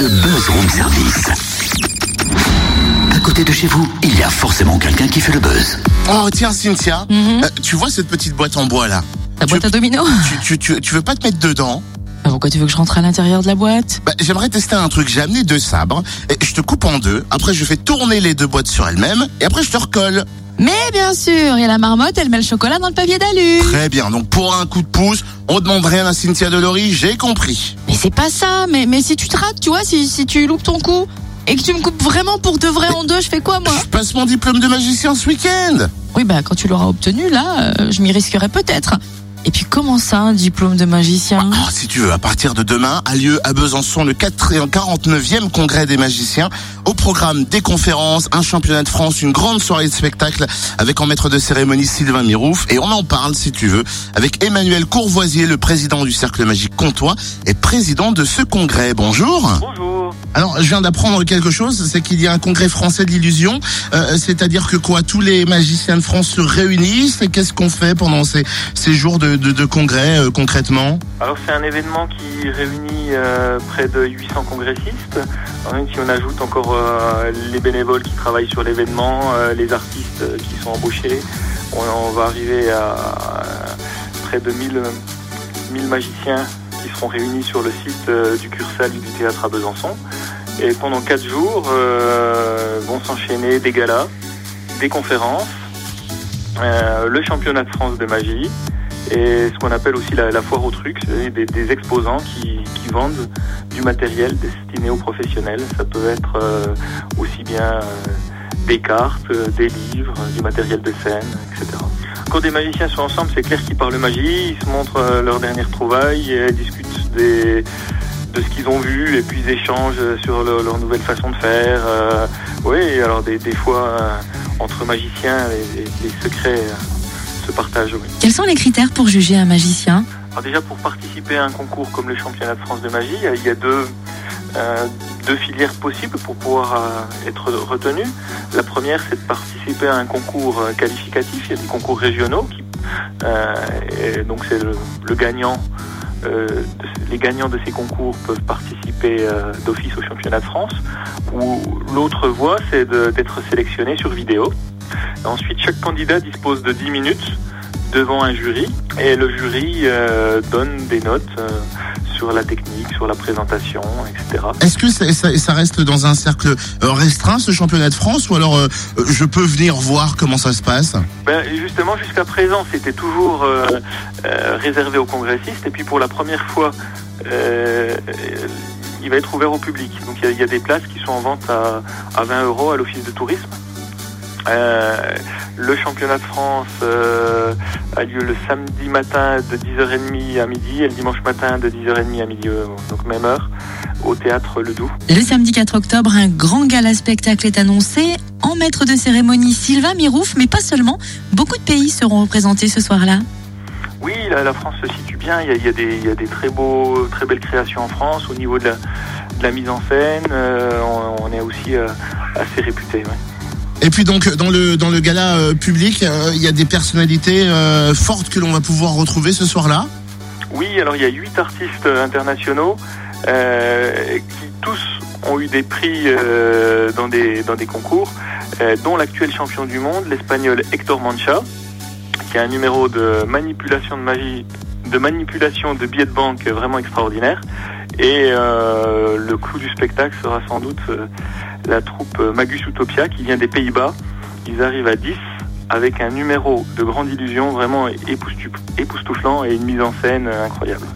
le buzz room service. À côté de chez vous, il y a forcément quelqu'un qui fait le buzz. Oh tiens Cynthia, Mhm. euh, tu vois cette petite boîte en bois là? La boîte à domino? tu, tu, tu, tu veux pas te mettre dedans? Ah, Pourquoi tu veux que je rentre à l'intérieur de la boîte? Bah, J'aimerais tester un truc. J'ai amené deux sabres et je te coupe en deux. Après je fais tourner les deux boîtes sur elles-mêmes et après je te recolle. Mais bien sûr, et la marmotte, elle met le chocolat dans le papier d'alu. Très bien. Donc pour un coup de pouce, on demande rien à Cynthia Delory, j'ai compris. Mais c'est pas ça, mais, mais si tu te rates, tu vois, si, si tu loupes ton coup et que tu me coupes vraiment pour de vrai en deux, je fais quoi moi Je passe mon diplôme de magicien ce week-end. Oui, bah quand tu l'auras obtenu, là, euh, je m'y risquerai peut-être. Et puis comment ça, un diplôme de magicien? Ah, si tu veux, à partir de demain, a lieu à Besançon le 49e congrès des magiciens. Au programme des conférences, un championnat de France, une grande soirée de spectacle avec en maître de cérémonie Sylvain Mirouf. Et on en parle, si tu veux, avec Emmanuel Courvoisier, le président du Cercle Magique Comtois et président de ce congrès. Bonjour. Bonjour. Alors, je viens d'apprendre quelque chose, c'est qu'il y a un congrès français de l'illusion. Euh, C'est-à-dire que quoi, tous les magiciens de France se réunissent et qu'est-ce qu'on fait pendant ces, jours de, congrès euh, concrètement? Alors c'est un événement qui réunit euh, près de 800 congressistes. Si on ajoute encore les bénévoles qui travaillent sur l'événement, les artistes qui sont embauchés, on, va arriver à près de 1000, 1000 magiciens qui seront réunis sur le site du Cursal du théâtre à Besançon. Et pendant quatre jours euh, vont s'enchaîner des galas, des conférences, euh, le championnat de France de magie, et ce qu'on appelle aussi la, foire aux trucs, c'est des, des exposants qui, vendent du matériel destiné aux professionnels. Ça peut être euh, aussi bien des cartes, des livres, du matériel de scène, etc. Quand des magiciens sont ensemble, c'est clair qu'ils parlent magie, ils se montrent leurs dernières trouvailles et discutent des, de ce qu'ils ont vu et puis ils échangent sur leur, leur nouvelle façon de faire. Euh, oui, alors des, des fois, euh, entre magiciens, les, secrets euh, se partagent. Oui. Quels sont les critères pour juger un magicien? Alors déjà pour participer à un concours comme le championnat de France de magie, il y a- deux, euh, deux filières possibles pour pouvoir euh, être retenu. La première c'est de participer à un concours euh, qualificatif, il y a des concours régionaux qui euh, et donc c'est le, le gagnant euh, les gagnants de ces concours peuvent participer euh, d'office au championnat de France. Ou l'autre voie, c'est d'être sélectionné sur vidéo. Ensuite, chaque candidat dispose de 10 minutes devant un jury et le jury euh, donne des notes sur la technique, sur la présentation, etc. Est-ce que ça, ça- ça reste dans un cercle euh, restreint ce championnat de France ou alors euh, je peux venir voir comment ça se passe? Ben, justement, jusqu'à présent, c'était toujours euh, euh, réservé aux congressistes. Et puis pour la première fois, il va être ouvert au public. Donc il y, a- il y a des places qui sont en vente à, à 20 euros à l'office de tourisme. Euh, le championnat de France euh, a lieu le samedi matin de 10h30 à midi et le dimanche matin de 10h30 à midi, euh, donc même heure, au théâtre Le Doubs. Le samedi 4 octobre, un grand gala spectacle est annoncé. En maître de cérémonie, Sylvain Mirouf, mais pas seulement. Beaucoup de pays seront représentés ce soir-là. Oui, la, la France se situe bien. Il y, a, il y a des, il y a des très beaux, très belles créations en France au niveau de la, de la mise en scène. euh, on, on est aussi assez réputé. ouais. Et puis donc dans le dans le gala euh, public, euh, il y a des personnalités euh, fortes que l'on va pouvoir retrouver ce soir-là. Oui, alors il y a huit artistes internationaux qui tous ont eu des prix dans des dans des concours, dont l'actuel champion du monde, l'espagnol Hector Mancha, qui a un numéro de manipulation de magie, de manipulation de billets de banque vraiment extraordinaire. Et le clou du spectacle sera sans doute la troupe euh, Magus Utopia qui vient des Pays-Bas. Ils arrivent à 10 avec un numéro de grande illusion vraiment époustouflant et une mise en scène euh, incroyable.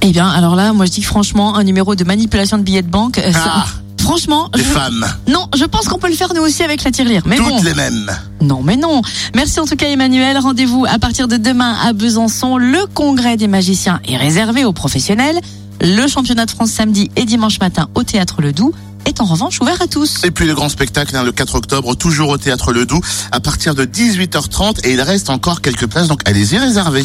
Eh bien, alors là, moi je dis que franchement, un numéro de manipulation de billets de banque, euh, ça- Ah. franchement, Des je- femmes, non, je pense qu'on peut le faire nous aussi avec la tirelire. Mais toutes bon, les mêmes. non, mais non. Merci en tout cas Emmanuel. Rendez-vous à partir de demain à Besançon. Le congrès des magiciens est réservé aux professionnels. Le championnat de France samedi et dimanche matin au théâtre Le Doubs est en revanche ouvert à tous. Et puis le grand spectacle hein, le 4 octobre, toujours au théâtre Le Doubs, à partir de 18h30 et il reste encore quelques places, donc allez-y réserver.